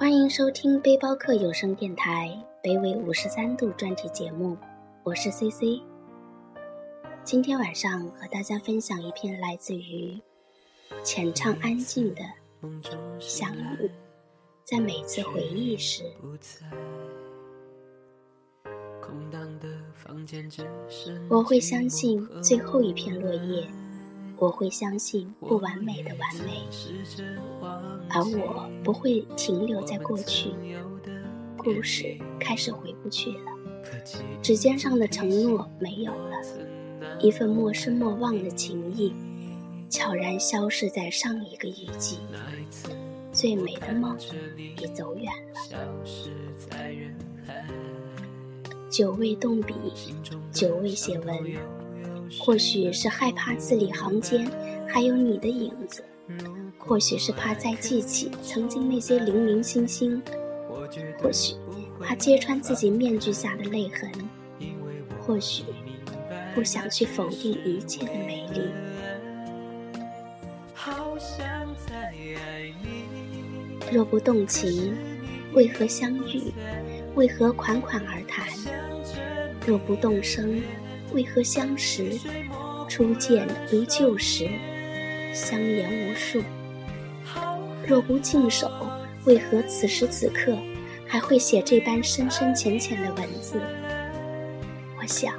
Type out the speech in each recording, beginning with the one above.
欢迎收听背包客有声电台北纬五十三度专题节目，我是 C C。今天晚上和大家分享一篇来自于浅唱安静的《相遇》，在每次回忆时，我会相信最后一片落叶。我会相信不完美的完美，而我不会停留在过去。故事开始回不去了，指尖上的承诺没有了，一份陌生莫忘的情谊悄然消失在上一个雨季。最美的梦已走远了，久未动笔，久未写文。或许是害怕字里行间还有你的影子，或许是怕再记起曾经那些零零星星，或许怕揭穿自己面具下的泪痕，或许不想去否定一切的美丽。若不动情，为何相遇？为何款款而谈？若不动声。为何相识？初见如旧时，相言无数。若不静守，为何此时此刻还会写这般深深浅浅的文字？我想，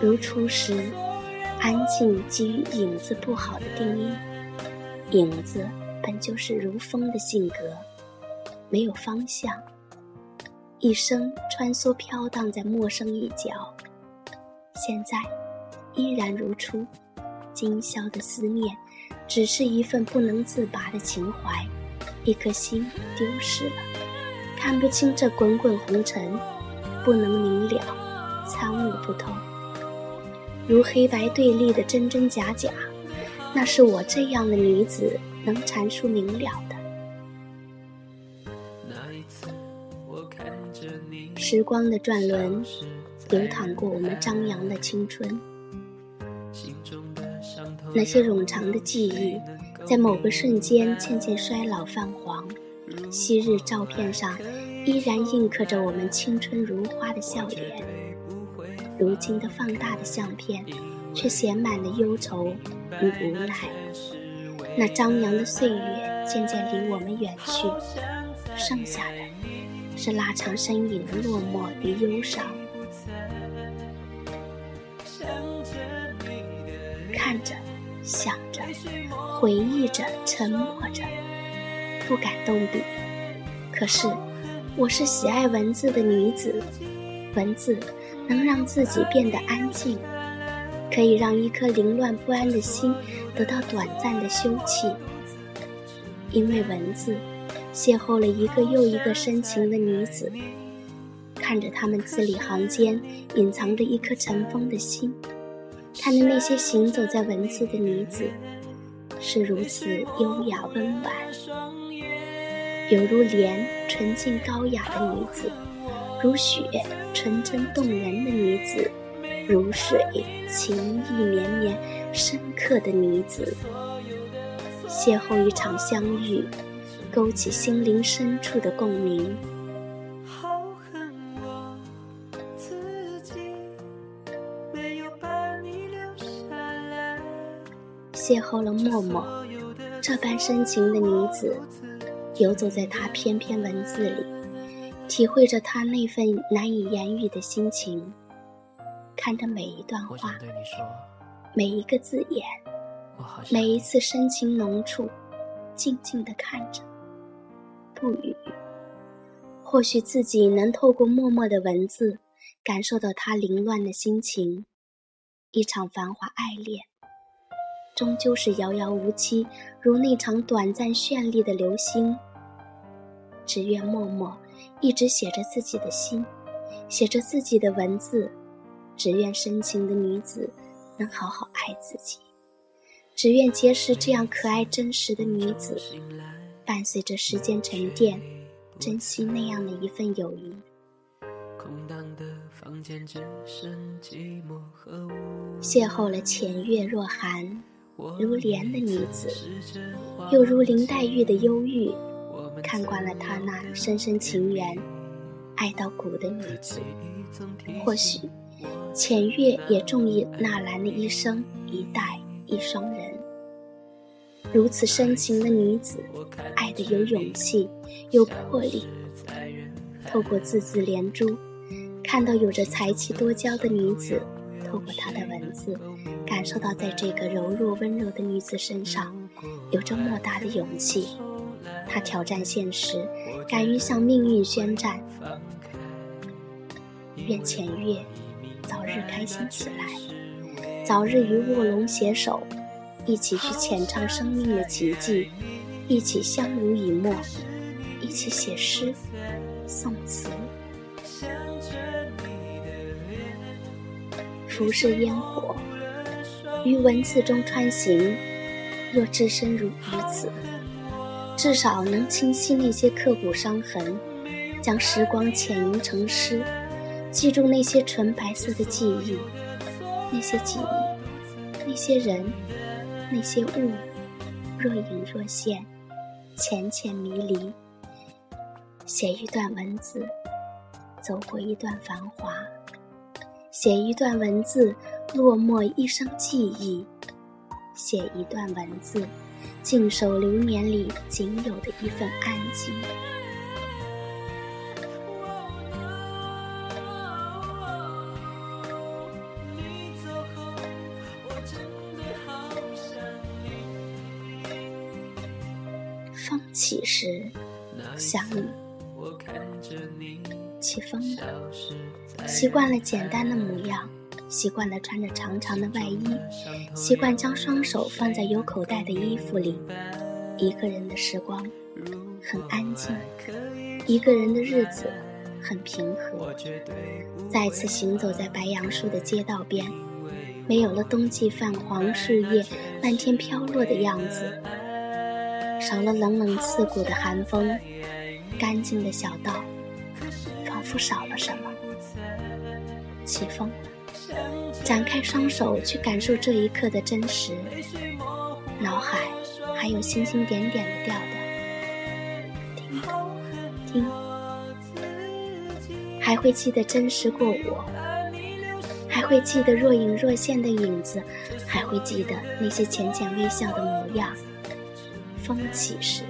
如初时，安静给予影子不好的定义。影子本就是如风的性格，没有方向，一生穿梭飘荡在陌生一角。现在依然如初，今宵的思念，只是一份不能自拔的情怀，一颗心丢失了，看不清这滚滚红尘，不能明了，参悟不透，如黑白对立的真真假假，那是我这样的女子能阐述明了的。时光的转轮。流淌过我们张扬的青春，那些冗长的记忆，在某个瞬间渐渐衰老泛黄。昔日照片上，依然印刻着我们青春如花的笑脸。如今的放大的相片，却写满了忧愁与无奈。那张扬的岁月渐渐离我们远去，剩下的是拉长身影的落寞与忧伤。想着，回忆着，沉默着，不敢动笔。可是，我是喜爱文字的女子，文字能让自己变得安静，可以让一颗凌乱不安的心得到短暂的休憩。因为文字，邂逅了一个又一个深情的女子，看着她们字里行间隐藏着一颗尘封的心。看着那些行走在文字的女子，是如此优雅温婉，犹如莲纯净高雅的女子，如雪纯真动人的女子，如水情意绵绵深刻的女子。邂逅一场相遇，勾起心灵深处的共鸣。邂逅了默默，这般深情的女子，游走在她篇篇文字里，体会着她那份难以言喻的心情。看着每一段话，每一个字眼，每一次深情浓处，静静地看着，不语。或许自己能透过默默的文字，感受到他凌乱的心情。一场繁华爱恋。终究是遥遥无期，如那场短暂绚丽的流星。只愿默默一直写着自己的心，写着自己的文字。只愿深情的女子能好好爱自己。只愿结识这样可爱真实的女子，伴随着时间沉淀，珍惜那样的一份友谊。空荡的房间只剩寂寞和邂逅了浅月若寒。如莲的女子，又如林黛玉的忧郁，看惯了她那深深情缘，爱到骨的女子。或许，浅月也中意纳兰的一生一代一双人。如此深情的女子，爱的有勇气，有魄力。透过字字连珠，看到有着才气多娇的女子。透过她的文字，感受到在这个柔弱温柔的女子身上，有着莫大的勇气。她挑战现实，敢于向命运宣战。愿浅月早日开心起来，早日与卧龙携手，一起去浅唱生命的奇迹，一起相濡以沫，一起写诗宋词。不是烟火，于文字中穿行。若置身如于此，至少能清晰那些刻骨伤痕，将时光浅吟成诗，记住那些纯白色的记忆，那些记忆，那些人，那些物，若隐若现，浅浅迷离。写一段文字，走过一段繁华。写一段文字，落寞一生记忆；写一段文字，静守流年里仅有的一份安静。风起时，想你。起风了，习惯了简单的模样，习惯了穿着长长的外衣，习惯将双手放在有口袋的衣服里。一个人的时光很安静，一个人的日子很平和。再次行走在白杨树的街道边，没有了冬季泛黄树叶漫天飘落的样子，少了冷冷刺骨的寒风，干净的小道。仿佛少了什么。起风了，展开双手去感受这一刻的真实。脑海还有星星点点的调调，听，听，还会记得真实过我，还会记得若隐若现的影子，还会记得那些浅浅微笑的模样。风起时，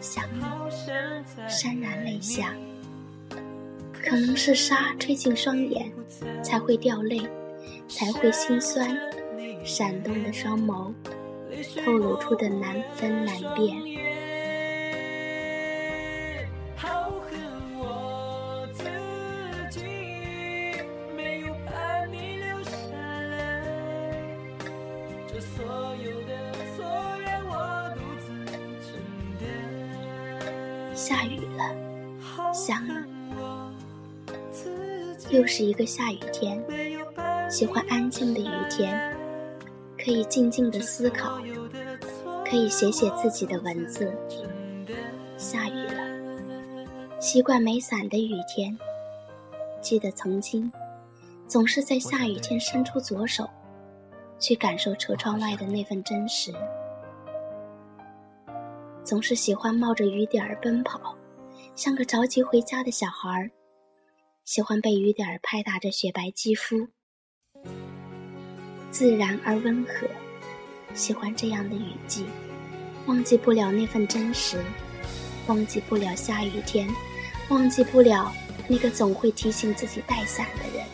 想你，潸然泪下。可能是沙吹进双眼，才会掉泪，才会心酸。闪动的双眸，透露出的难分难辨。下雨了，想你。又是一个下雨天，喜欢安静的雨天，可以静静的思考，可以写写自己的文字。下雨了，习惯没伞的雨天，记得曾经，总是在下雨天伸出左手，去感受车窗外的那份真实。总是喜欢冒着雨点儿奔跑，像个着急回家的小孩儿。喜欢被雨点儿拍打着雪白肌肤，自然而温和。喜欢这样的雨季，忘记不了那份真实，忘记不了下雨天，忘记不了那个总会提醒自己带伞的人。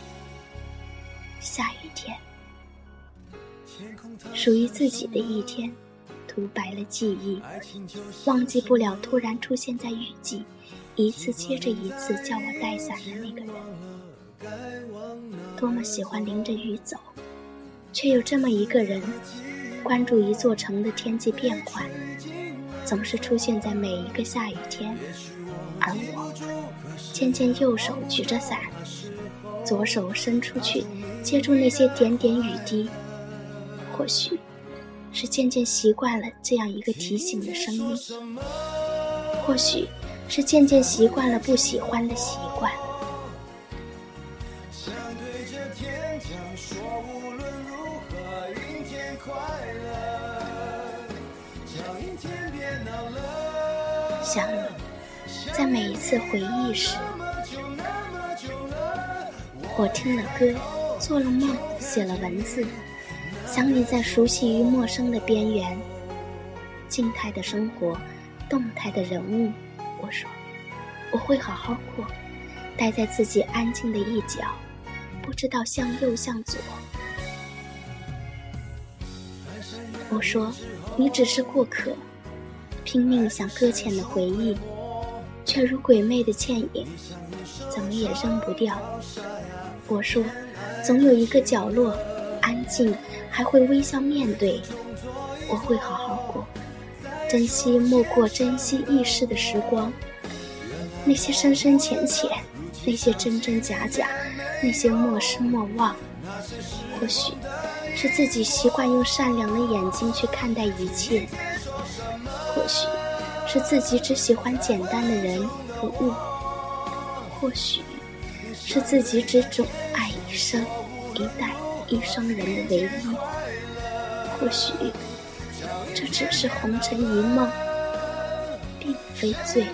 下雨天，属于自己的一天，涂白了记忆，忘记不了突然出现在雨季。一次接着一次叫我带伞的那个人，多么喜欢淋着雨走，却有这么一个人，关注一座城的天气变换，总是出现在每一个下雨天。而我渐渐右手举着伞，左手伸出去接住那些点点雨滴，或许是渐渐习惯了这样一个提醒的声音，或许。是渐渐习惯了不喜欢的习惯。想你，在每一次回忆时，我听了歌，做了梦，写了文字，想你在熟悉与陌生的边缘，静态的生活，动态的人物。我说，我会好好过，待在自己安静的一角，不知道向右向左。我说，你只是过客。拼命想搁浅的回忆，却如鬼魅的倩影，怎么也扔不掉。我说，总有一个角落，安静，还会微笑面对。我会好好过，珍惜莫过珍惜易逝的时光。那些深深浅浅，那些真真假假，那些莫失莫忘。或许是自己习惯用善良的眼睛去看待一切。或许是自己只喜欢简单的人和物，或许是自己只宠爱一生一代一双人的唯一，或许这只是红尘一梦，并非罪。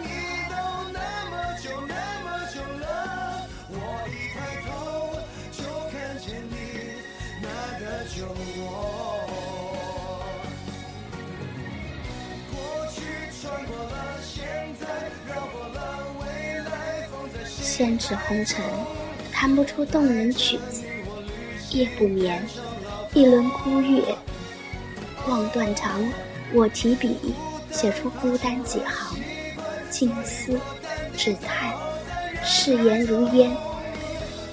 千尺红尘，弹不出动人曲子；夜不眠，一轮孤月，望断肠。我提笔，写出孤单几行，静思，只叹，誓言如烟，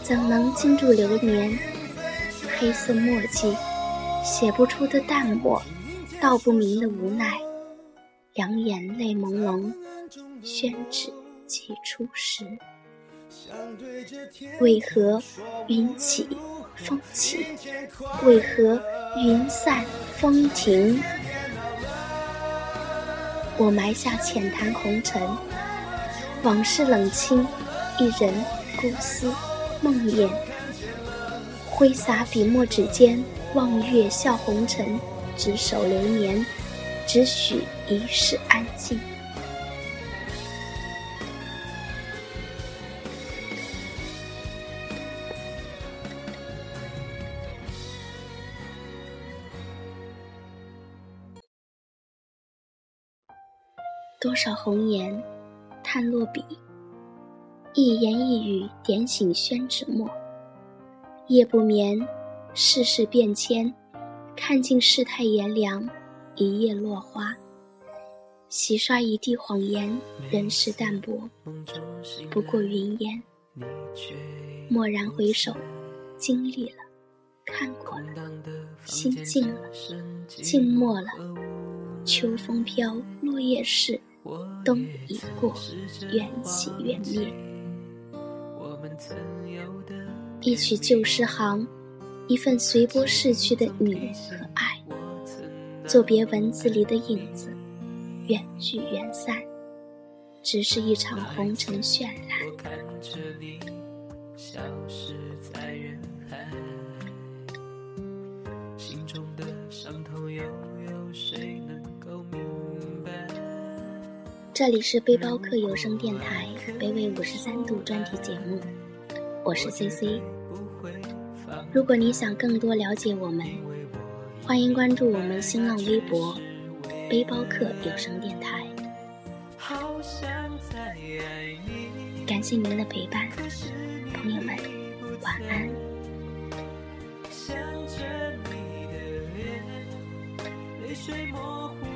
怎能经住流年？黑色墨迹，写不出的淡漠，道不明的无奈，两眼泪朦胧，宣纸寄出时。为何云起风起？为何云散风停？我埋下浅谈红尘，往事冷清，一人孤思梦魇。挥洒笔墨纸间，望月笑红尘，执手流年，只许一世安静。多少红颜，叹落笔；一言一语，点醒宣纸墨。夜不眠，世事变迁，看尽世态炎凉。一夜落花，洗刷一地谎言。人世淡泊，不过云烟。蓦然回首，经历了，看过了，心静了，静默了。秋风飘，落叶逝。冬已过，缘起缘灭。一曲旧诗行，一份随波逝去的你和爱。作别文字里的影子，缘聚缘散，只是一场红尘渲染。心中的伤痛又有谁这里是背包客有声电台北纬五十三度专题节目，我是 C C。如果你想更多了解我们，欢迎关注我们新浪微博“背包客有声电台”。感谢您的陪伴，朋友们，晚安。这所有的。